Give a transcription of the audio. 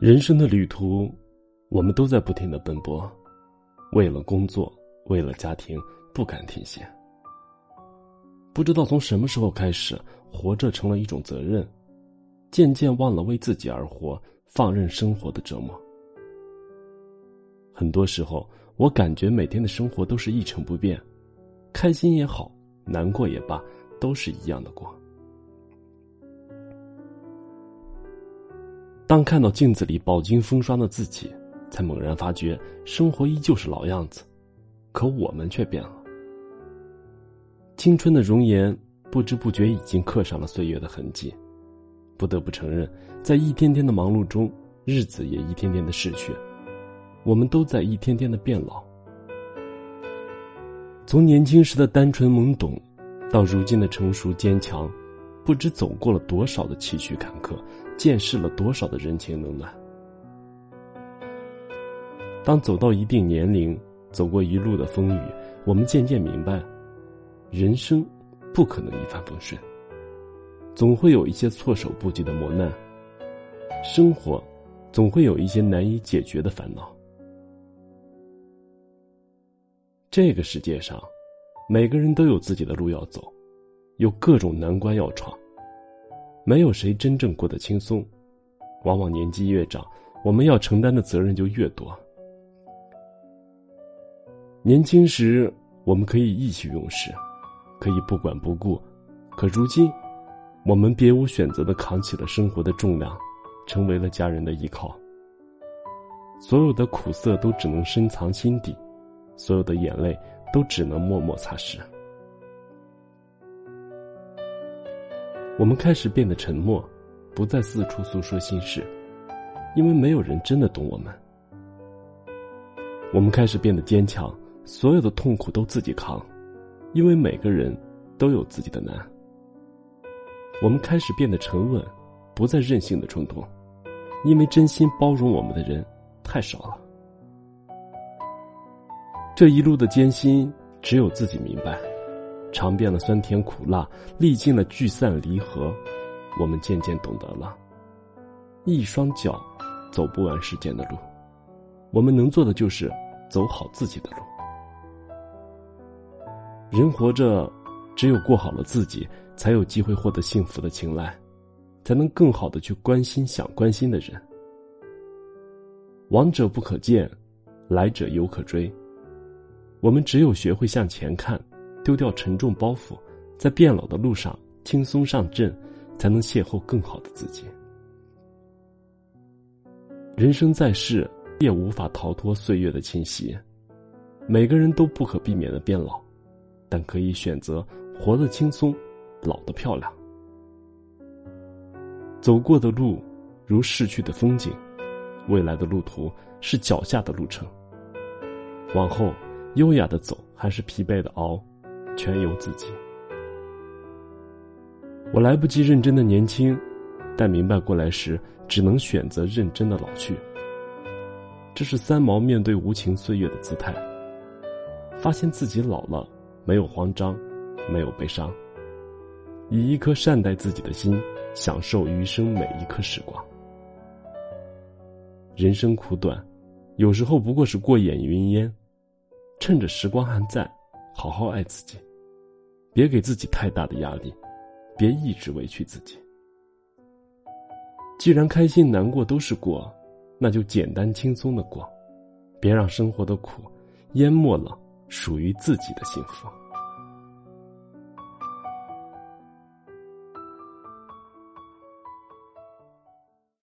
人生的旅途，我们都在不停的奔波，为了工作，为了家庭，不敢停歇。不知道从什么时候开始，活着成了一种责任，渐渐忘了为自己而活，放任生活的折磨。很多时候，我感觉每天的生活都是一成不变，开心也好，难过也罢，都是一样的过。当看到镜子里饱经风霜的自己，才猛然发觉生活依旧是老样子，可我们却变了。青春的容颜不知不觉已经刻上了岁月的痕迹，不得不承认，在一天天的忙碌中，日子也一天天的逝去，我们都在一天天的变老。从年轻时的单纯懵懂，到如今的成熟坚强。不知走过了多少的崎岖坎坷，见识了多少的人情冷暖。当走到一定年龄，走过一路的风雨，我们渐渐明白，人生不可能一帆风顺，总会有一些措手不及的磨难。生活总会有一些难以解决的烦恼。这个世界上，每个人都有自己的路要走。有各种难关要闯，没有谁真正过得轻松。往往年纪越长，我们要承担的责任就越多。年轻时，我们可以意气用事，可以不管不顾；可如今，我们别无选择的扛起了生活的重量，成为了家人的依靠。所有的苦涩都只能深藏心底，所有的眼泪都只能默默擦拭。我们开始变得沉默，不再四处诉说心事，因为没有人真的懂我们。我们开始变得坚强，所有的痛苦都自己扛，因为每个人都有自己的难。我们开始变得沉稳，不再任性的冲动，因为真心包容我们的人太少了。这一路的艰辛，只有自己明白。尝遍了酸甜苦辣，历尽了聚散离合，我们渐渐懂得了：一双脚走不完世间的路，我们能做的就是走好自己的路。人活着，只有过好了自己，才有机会获得幸福的青睐，才能更好的去关心想关心的人。往者不可见，来者犹可追。我们只有学会向前看。丢掉沉重包袱，在变老的路上轻松上阵，才能邂逅更好的自己。人生在世，也无法逃脱岁月的侵袭，每个人都不可避免的变老，但可以选择活得轻松，老得漂亮。走过的路，如逝去的风景；未来的路途，是脚下的路程。往后，优雅的走，还是疲惫的熬？全由自己。我来不及认真的年轻，但明白过来时，只能选择认真的老去。这是三毛面对无情岁月的姿态。发现自己老了，没有慌张，没有悲伤，以一颗善待自己的心，享受余生每一刻时光。人生苦短，有时候不过是过眼云烟，趁着时光还在，好好爱自己。别给自己太大的压力，别一直委屈自己。既然开心难过都是过，那就简单轻松的过，别让生活的苦淹没了属于自己的幸福。